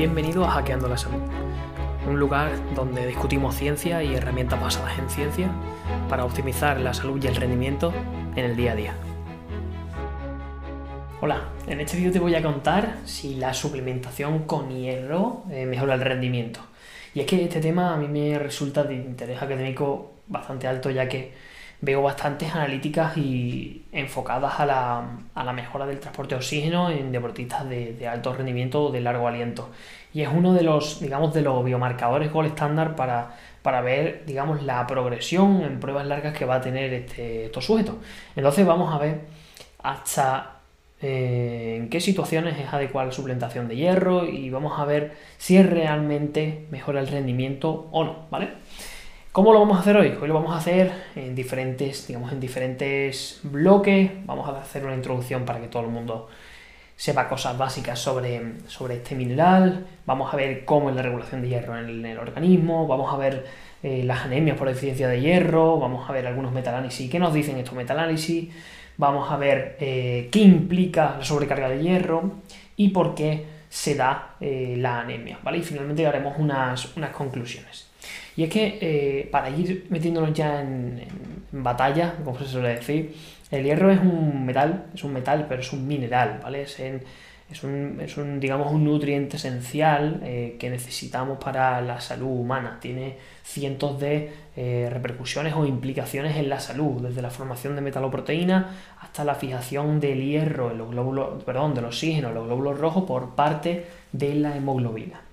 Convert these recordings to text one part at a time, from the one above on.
Bienvenido a Hackeando la Salud, un lugar donde discutimos ciencia y herramientas basadas en ciencia para optimizar la salud y el rendimiento en el día a día. Hola, en este vídeo te voy a contar si la suplementación con hierro eh, mejora el rendimiento. Y es que este tema a mí me resulta de interés académico bastante alto ya que veo bastantes analíticas y enfocadas a la, mejora del transporte de oxígeno en deportistas de, alto rendimiento o de largo aliento. Y es uno de los, digamos, de los biomarcadores gold estándar para, para ver, digamos, la progresión en pruebas largas que va a tener este, estos sujetos. Entonces vamos a ver hasta eh, en qué situaciones es adecuada la suplementación de hierro y vamos a ver si realmente mejora el rendimiento o no, ¿vale? ¿Cómo lo vamos a hacer hoy? Hoy lo vamos a hacer en diferentes, digamos, en diferentes bloques. Vamos a hacer una introducción para que todo el mundo sepa cosas básicas sobre, sobre este mineral. Vamos a ver cómo es la regulación de hierro en el, organismo. Vamos a ver eh, las anemias por deficiencia de hierro. Vamos a ver algunos metalálisis. ¿Qué nos dicen estos metalálisis? Vamos a ver eh, qué implica la sobrecarga de hierro y por qué se da eh, la anemia. ¿vale? Y finalmente haremos unas, unas conclusiones. Y es que eh, para ir metiéndonos ya en, batalla, como se suele decir, el hierro es un metal, es un metal, pero es un mineral, ¿vale? Es, un, digamos, un nutriente esencial eh, que necesitamos para la salud humana. Tiene cientos de eh, repercusiones o implicaciones en la salud, desde la formación de metaloproteína hasta la fijación del hierro, en los glóbulos, del oxígeno, en los glóbulos rojos por parte de la hemoglobina.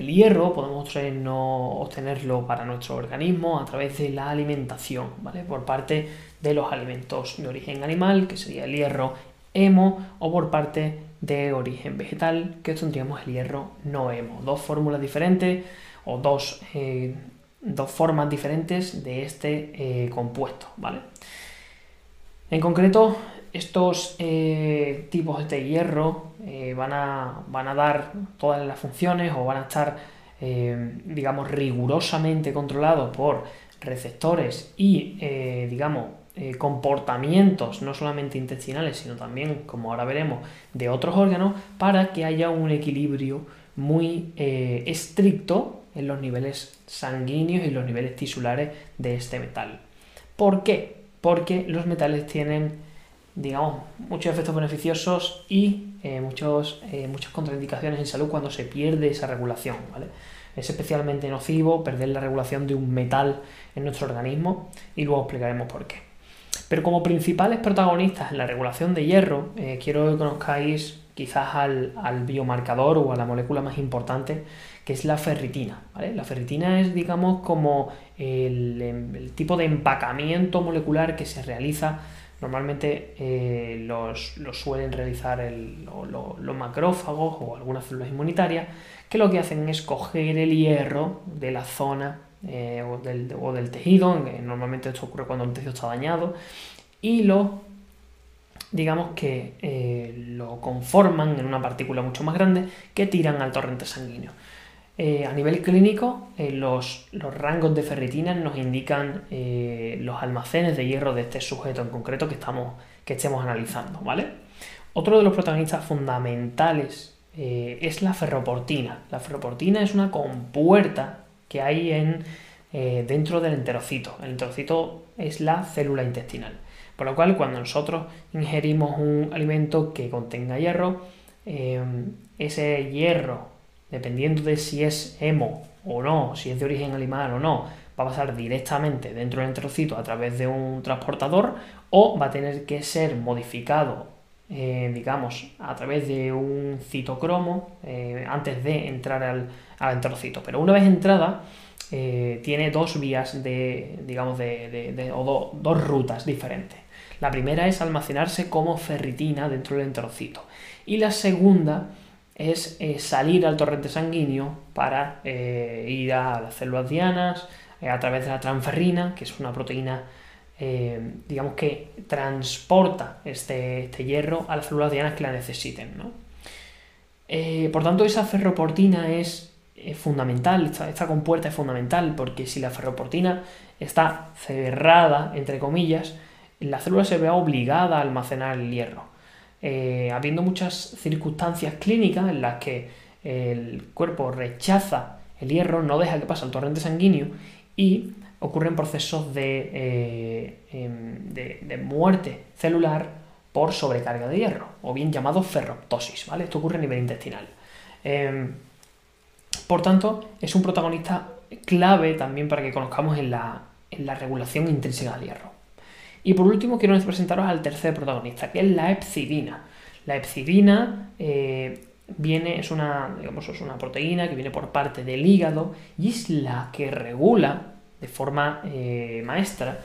El hierro podemos obtenerlo para nuestro organismo a través de la alimentación, ¿vale? Por parte de los alimentos de origen animal, que sería el hierro hemo, o por parte de origen vegetal, que tendríamos el hierro no hemo. Dos fórmulas diferentes o dos, eh, formas diferentes de este eh, compuesto, ¿vale? En concreto, estos eh, tipos de hierro eh, van, a, dar todas las funciones o van a estar, eh, digamos, rigurosamente controlados por receptores y, digamos, comportamientos no solamente intestinales, sino también, como ahora veremos, de otros órganos, para que haya un equilibrio muy estricto en los niveles sanguíneos y los niveles tisulares de este metal. ¿Por qué? Porque los metales tienen digamos, muchos efectos beneficiosos y eh, muchos, eh, muchas contraindicaciones en salud cuando se pierde esa regulación. ¿vale? Es especialmente nocivo perder la regulación de un metal en nuestro organismo y luego explicaremos por qué. Pero como principales protagonistas en la regulación de hierro, eh, quiero que conozcáis quizás al, biomarcador o a la molécula más importante, que es la ferritina. La ferritina es, digamos, como el, el tipo de empacamiento molecular que se realiza Normalmente eh, los, suelen realizar los macrófagos o algunas células inmunitarias que lo que hacen es coger el hierro de la zona eh, o, del, tejido, normalmente esto ocurre cuando el tejido está dañado, y lo, digamos que eh, lo conforman en una partícula mucho más grande que tiran al torrente sanguíneo. Eh, a nivel clínico, eh, los, rangos de ferritina nos indican eh, los almacenes de hierro de este sujeto en concreto que, estamos, que estemos analizando, ¿vale? Otro de los protagonistas fundamentales es la ferroportina. La ferroportina es una compuerta que hay en, dentro del enterocito. El enterocito es la célula intestinal. Por lo cual, cuando nosotros ingerimos un alimento que contenga hierro, ese hierro dependiendo de si es hemo o no, si es de origen animal o no, va a pasar directamente dentro del enterocito a través de un transportador o va a tener que ser modificado, eh, digamos, a través de un citocromo eh, antes de entrar al, al, enterocito. Pero una vez entrada, eh, tiene dos vías de, digamos, de, o dos rutas diferentes. La primera es almacenarse como ferritina dentro del enterocito. Y la segunda es eh, salir al torrente sanguíneo para eh, ir a las células dianas eh, a través de la transferrina, que es una proteína, digamos que transporta este, este, hierro a las células dianas que la necesiten. por tanto, esa ferroportina es fundamental, esta, esta, compuerta es fundamental, porque si la ferroportina está cerrada, entre comillas, la célula se ve obligada a almacenar el hierro. Eh, habiendo muchas circunstancias clínicas en las que el cuerpo rechaza el hierro, no deja que pase al torrente sanguíneo y ocurren procesos de, eh, em, de, muerte celular por sobrecarga de hierro, o bien llamado ferroptosis, ¿vale? Esto ocurre a nivel intestinal. Em, por tanto, es un protagonista clave también para que conozcamos en la, regulación intrínseca del hierro. Y por último, quiero presentaros al tercer protagonista, que es la epsidina. La epsidina eh, viene, es una, digamos, es una proteína que viene por parte del hígado y es la que regula de forma eh, maestra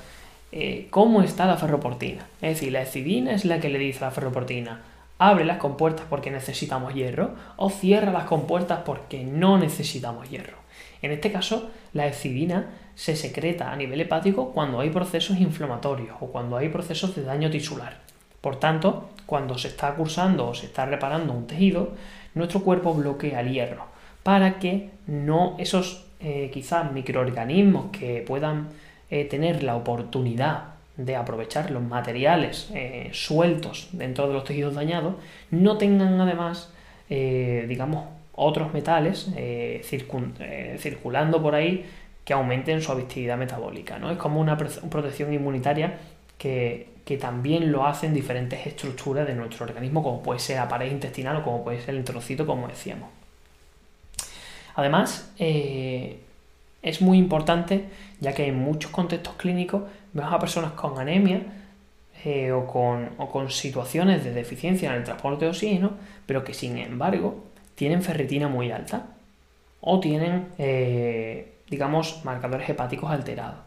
eh, cómo está la ferroportina. Es decir, la epsidina es la que le dice a la ferroportina, abre las compuertas porque necesitamos hierro o cierra las compuertas porque no necesitamos hierro. En este caso, la epsidina se secreta a nivel hepático cuando hay procesos inflamatorios o cuando hay procesos de daño tisular. Por tanto, cuando se está cursando o se está reparando un tejido, nuestro cuerpo bloquea el hierro para que no esos eh, quizás microorganismos que puedan eh, tener la oportunidad de aprovechar los materiales eh, sueltos dentro de los tejidos dañados, no tengan además, digamos, otros metales circulando por ahí que aumenten su actividad metabólica. ¿no? Es como una protección inmunitaria que, también lo hacen diferentes estructuras de nuestro organismo, como puede ser la pared intestinal o como puede ser el trocito, como decíamos. Además, eh, es muy importante, ya que en muchos contextos clínicos vemos a personas con anemia eh, o, con, situaciones de deficiencia en el transporte de oxígeno, pero que sin embargo tienen ferritina muy alta o tienen, eh, digamos, marcadores hepáticos alterados.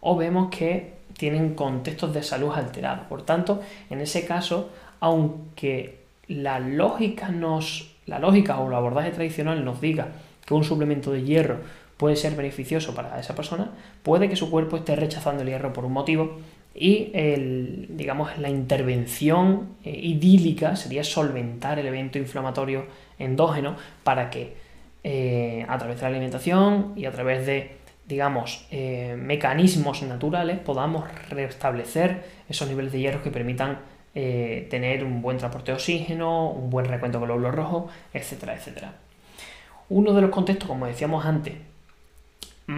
O vemos que tienen contextos de salud alterados. Por tanto, en ese caso, aunque la lógica nos la lógica o el abordaje tradicional nos diga que un suplemento de hierro puede ser beneficioso para esa persona, puede que su cuerpo esté rechazando el hierro por un motivo y el, digamos, la intervención eh, idílica sería solventar el evento inflamatorio endógeno para que eh, a través de la alimentación y a través de digamos, eh, mecanismos naturales podamos restablecer esos niveles de hierro que permitan tener un buen transporte de oxígeno, un buen recuento de glóbulos rojos, etcétera, etcétera. Uno de los contextos, como decíamos antes,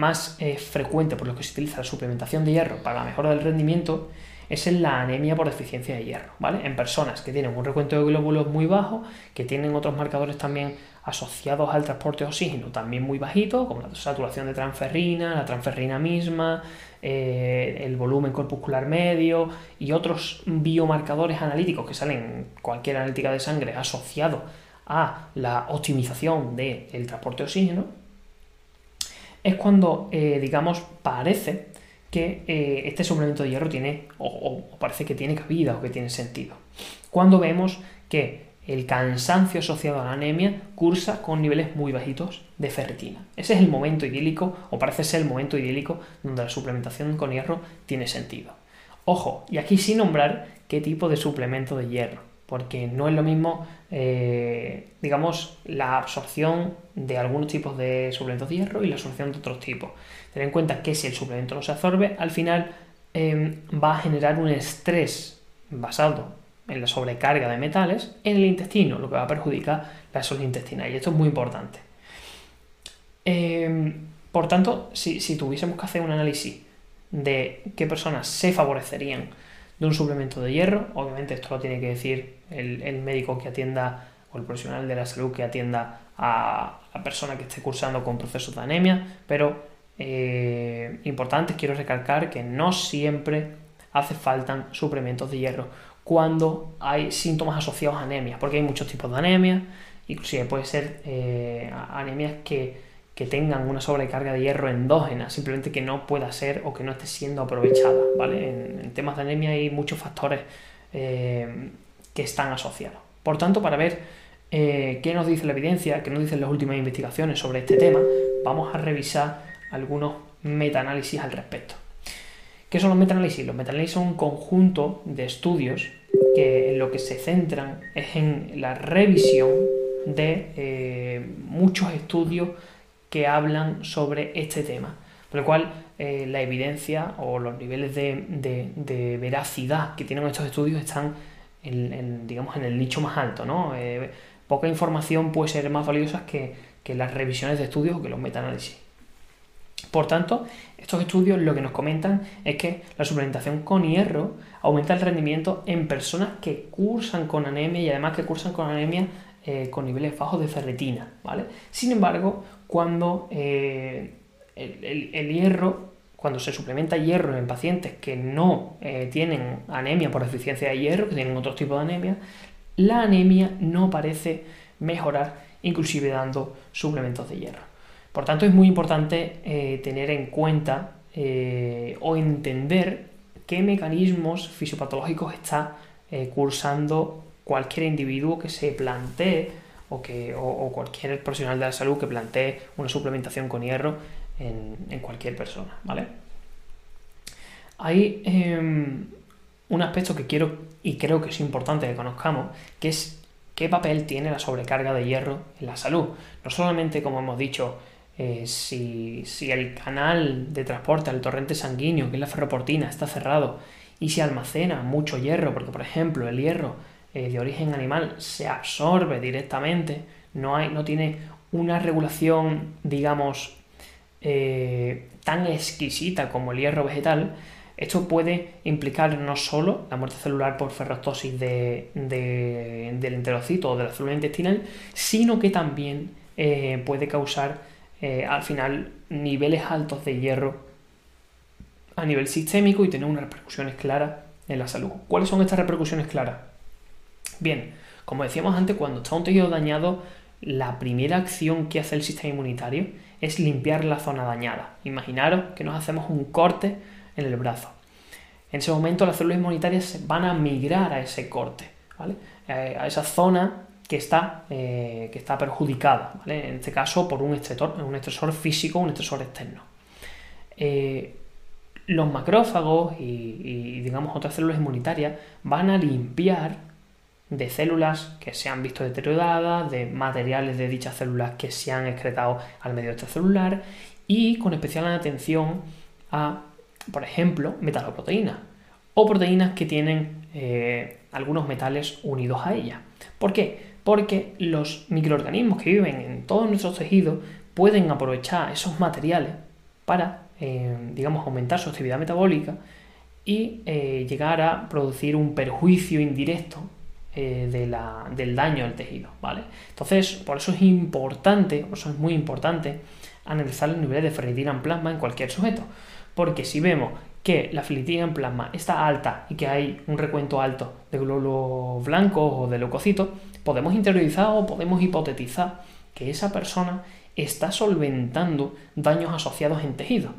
más eh, frecuente por los que se utiliza la suplementación de hierro para la mejora del rendimiento es en la anemia por deficiencia de hierro, ¿vale? En personas que tienen un recuento de glóbulos muy bajo, que tienen otros marcadores también asociados al transporte de oxígeno también muy bajito, como la saturación de transferrina, la transferrina misma, eh, el volumen corpuscular medio y otros biomarcadores analíticos que salen en cualquier analítica de sangre asociado a la optimización del transporte de oxígeno, es cuando, eh, digamos, parece que eh, este suplemento de hierro tiene, o, parece que tiene cabida o que tiene sentido. Cuando vemos que el cansancio asociado a la anemia cursa con niveles muy bajitos de ferritina. Ese es el momento idílico, o parece ser el momento idílico, donde la suplementación con hierro tiene sentido. Ojo, y aquí sin nombrar qué tipo de suplemento de hierro, porque no es lo mismo, eh, digamos, la absorción de algunos tipos de suplementos de hierro y la absorción de otros tipos. Ten en cuenta que si el suplemento no se absorbe, al final eh, va a generar un estrés basado en la sobrecarga de metales en el intestino, lo que va a perjudicar la salud intestinal. Y esto es muy importante. Em, por tanto, si, tuviésemos que hacer un análisis de qué personas se favorecerían de un suplemento de hierro, obviamente esto lo tiene que decir el, médico que atienda o el profesional de la salud que atienda a la persona que esté cursando con procesos de anemia, pero eh, importante, quiero recalcar que no siempre hace falta suplementos de hierro cuando hay síntomas asociados a anemias, porque hay muchos tipos de anemias, inclusive puede ser eh, anemias que, tengan una sobrecarga de hierro endógena, simplemente que no pueda ser o que no esté siendo aprovechada, ¿vale? En, temas de anemia hay muchos factores eh, que están asociados. Por tanto, para ver eh, qué nos dice la evidencia, qué nos dicen las últimas investigaciones sobre este tema, vamos a revisar algunos metaanálisis al respecto. ¿Qué son los metaanálisis? Los metaanálisis son un conjunto de estudios que en lo que se centran es en la revisión de eh, muchos estudios que hablan sobre este tema. Por lo cual, eh, la evidencia o los niveles de, veracidad que tienen estos estudios están en, digamos, en el nicho más alto. ¿no? Eh, poca información puede ser más valiosa que, que las revisiones de estudios o que los metaanálisis. Por tanto, estos estudios lo que nos comentan es que la suplementación con hierro aumenta el rendimiento en personas que cursan con anemia y además que cursan con anemia eh, con niveles bajos de ferritina, ¿vale? Sin embargo, cuando eh, el, hierro, cuando se suplementa hierro en pacientes que no eh, tienen anemia por deficiencia de hierro, que tienen otro tipo de anemia, la anemia no parece mejorar, inclusive dando suplementos de hierro. Por tanto, es muy importante tener en cuenta o entender qué mecanismos fisiopatológicos está cursando cualquier individuo que se plantee o, que, o, cualquier profesional de la salud que plantee una suplementación con hierro en, cualquier persona, ¿vale? Hay em, un aspecto que quiero y creo que es importante que conozcamos, que es qué papel tiene la sobrecarga de hierro en la salud. No solamente, como hemos dicho, eh, si, si, el canal de transporte al torrente sanguíneo, que es la ferroportina, está cerrado y se almacena mucho hierro, porque por ejemplo el hierro eh, de origen animal se absorbe directamente, no, hay, no tiene una regulación, digamos, eh, tan exquisita como el hierro vegetal, esto puede implicar no solo la muerte celular por ferrostosis de, del enterocito o de la célula intestinal, sino que también eh, puede causar al final niveles altos de hierro a nivel sistémico y tener unas repercusiones claras en la salud. ¿Cuáles son estas repercusiones claras? Bien, como decíamos antes, cuando está un tejido dañado, la primera acción que hace el sistema inmunitario es limpiar la zona dañada. Imaginaros que nos hacemos un corte en el brazo. En ese momento las células inmunitarias van a migrar a ese corte, ¿vale? Eh, a esa zona que está, eh, que está perjudicada, ¿vale? en este caso por un estresor, un estresor físico, un estresor externo. Eh, los macrófagos y, y, digamos otras células inmunitarias van a limpiar de células que se han visto deterioradas, de materiales de dichas células que se han excretado al medio extracelular y con especial atención a, por ejemplo, metaloproteínas o proteínas que tienen eh, algunos metales unidos a ellas. ¿Por qué? Porque los microorganismos que viven en todos nuestros tejidos pueden aprovechar esos materiales para, eh, digamos, aumentar su actividad metabólica y eh, llegar a producir un perjuicio indirecto eh, del daño al tejido, ¿vale? Entonces, por eso es importante, por eso es muy importante analizar los niveles de ferritina en plasma en cualquier sujeto, porque si vemos que la ferritina en plasma está alta y que hay un recuento alto de glóbulos blancos o de leucocitos, podemos interiorizar o podemos hipotetizar que esa persona está solventando daños asociados en tejido,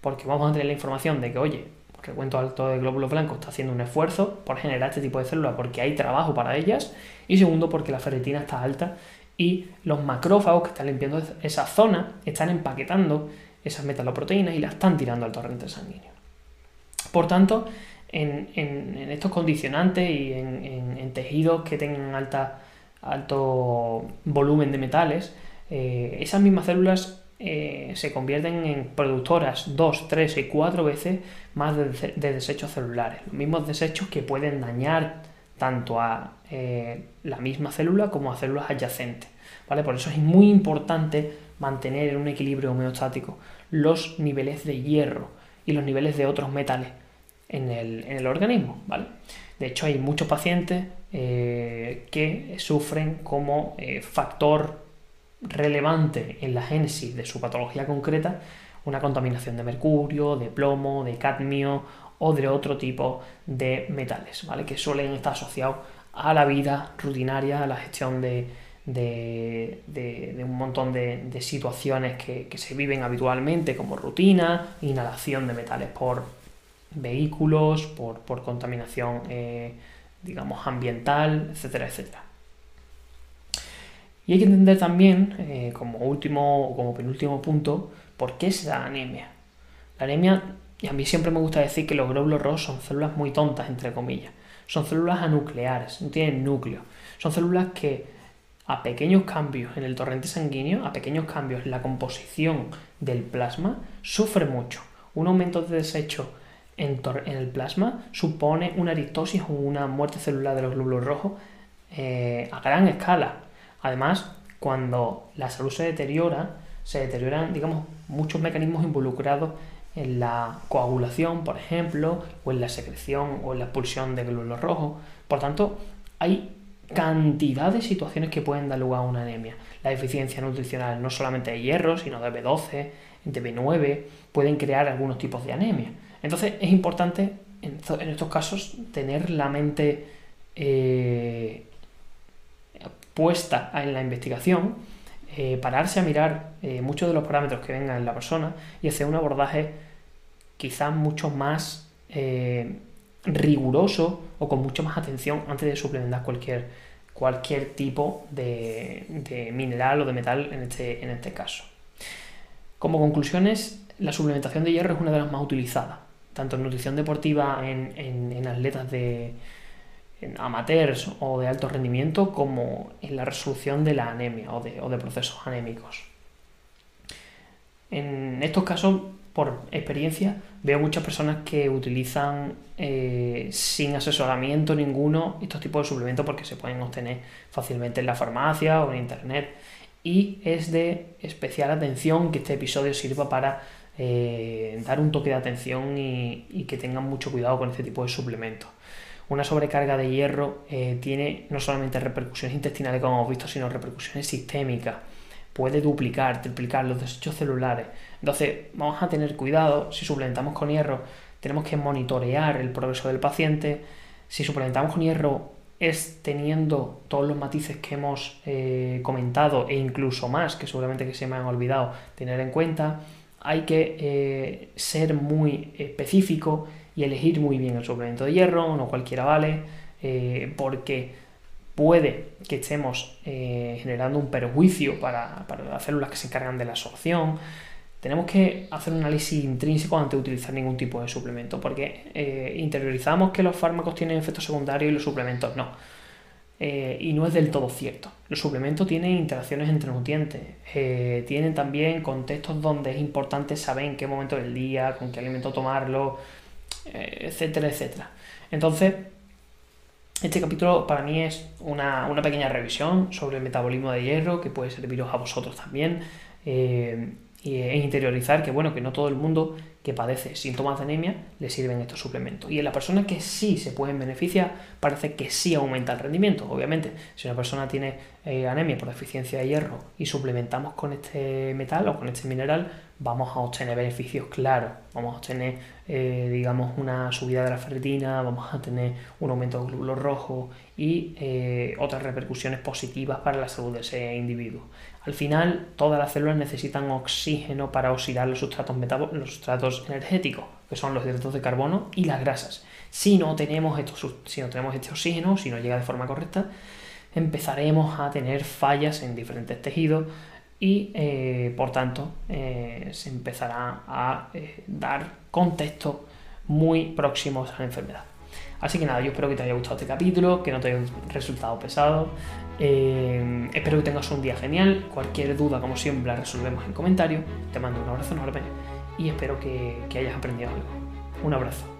porque vamos a tener la información de que, oye, que cuento alto de glóbulos blancos está haciendo un esfuerzo por generar este tipo de células porque hay trabajo para ellas. Y segundo, porque la ferritina está alta y los macrófagos que están limpiando esa zona están empaquetando esas metaloproteínas y las están tirando al torrente sanguíneo. Por tanto, en, estos condicionantes y en, tejidos que tengan alta, alto volumen de metales, eh, esas mismas células eh, se convierten en productoras dos, tres y cuatro veces más de, desechos celulares. Los mismos desechos que pueden dañar tanto a eh, la misma célula como a células adyacentes. ¿vale? Por eso es muy importante mantener en un equilibrio homeostático los niveles de hierro y los niveles de otros metales en el, organismo. ¿vale? De hecho, hay muchos pacientes eh, que sufren como factor relevante en la génesis de su patología concreta una contaminación de mercurio, de plomo, de cadmio o de otro tipo de metales, ¿vale? Que suelen estar asociados a la vida rutinaria, a la gestión de, un montón de, situaciones que, se viven habitualmente, como rutina, inhalación de metales por vehículos, por, contaminación, eh, digamos, ambiental, etcétera, etcétera. Y hay que entender también, eh, como último o como penúltimo punto, por qué es la anemia. La anemia, y a mí siempre me gusta decir que los glóbulos rojos son células muy tontas, entre comillas. Son células anucleares, no tienen núcleo. Son células que a pequeños cambios en el torrente sanguíneo, a pequeños cambios en la composición del plasma, sufre mucho. Un aumento de desecho en, el plasma supone una eristosis o una muerte celular de los glóbulos rojos eh, a gran escala Además, cuando la salud se deteriora, se deterioran, digamos, muchos mecanismos involucrados en la coagulación, por ejemplo, o en la secreción o en la expulsión de glóbulos rojos. Por tanto, hay cantidad de situaciones que pueden dar lugar a una anemia. La deficiencia nutricional no solamente de hierro, sino de B12, de B9, pueden crear algunos tipos de anemia. Entonces es importante en, estos casos tener la mente eh, puesta en la investigación, eh, pararse a mirar eh, muchos de los parámetros que vengan en la persona y hacer un abordaje quizás mucho más riguroso o con mucho más atención antes de suplementar cualquier, cualquier tipo de, mineral o de metal en este, en este caso. Como conclusiones, la suplementación de hierro es una de las más utilizadas, tanto en nutrición deportiva en, atletas de amateurs o de alto rendimiento, como en la resolución de la anemia o de, procesos anémicos. En estos casos por experiencia, veo muchas personas que utilizan eh, sin asesoramiento ninguno estos tipos de suplementos porque se pueden obtener fácilmente en la farmacia o en internet. Y es de especial atención que este episodio sirva para eh, dar un toque de atención y, que tengan mucho cuidado con este tipo de suplementos. Una sobrecarga de hierro eh, tiene no solamente repercusiones intestinales, como hemos visto, sino repercusiones sistémicas puede duplicar, triplicar los desechos celulares. Entonces, vamos a tener cuidado. Si suplementamos con hierro, tenemos que monitorear el progreso del paciente. Si suplementamos con hierro, es teniendo todos los matices que hemos eh, comentado e incluso más, que seguramente que se me han olvidado tener en cuenta. Hay que eh, ser muy específico y elegir muy bien el suplemento de hierro, no cualquiera vale, eh, porque puede que estemos eh, generando un perjuicio para, las células que se encargan de la absorción. Tenemos que hacer un análisis intrínseco antes de utilizar ningún tipo de suplemento, porque eh, interiorizamos que los fármacos tienen efectos secundarios y los suplementos no. Y no es del todo cierto. Los suplementos tienen interacciones entre nutrientes, tienen también contextos donde es importante saber en qué momento del día, con qué alimento tomarlo, etcétera, etcétera. Entonces, este capítulo para mí es una, pequeña revisión sobre el metabolismo de hierro que puede serviros a vosotros también eh, y, e interiorizar que bueno que no todo el mundo que padece síntomas de anemia le sirven estos suplementos. Y en la persona que sí se pueden beneficiar, parece que sí aumenta el rendimiento. Obviamente, si una persona tiene eh, anemia por deficiencia de hierro y suplementamos con este metal o con este mineral, vamos a obtener beneficios claros. Vamos a obtener, eh, digamos, una subida de la ferritina, vamos a tener un aumento de glóbulos rojos y eh, otras repercusiones positivas para la salud de ese individuo. Al final, todas las células necesitan oxígeno para oxidar los sustratos, los sustratos energéticos, que son los hidratos de carbono y las grasas. Si no, tenemos estos, si no tenemos este oxígeno, si no llega de forma correcta, empezaremos a tener fallas en diferentes tejidos y, eh, por tanto, eh, se empezará a eh, dar contextos muy próximos a la enfermedad. Así que nada, yo espero que te haya gustado este capítulo, que no te haya resultado pesado. Espero que tengas un día genial. Cualquier duda, como siempre, la resolvemos en comentarios. Te mando un abrazo enorme y espero que hayas aprendido algo. Un abrazo.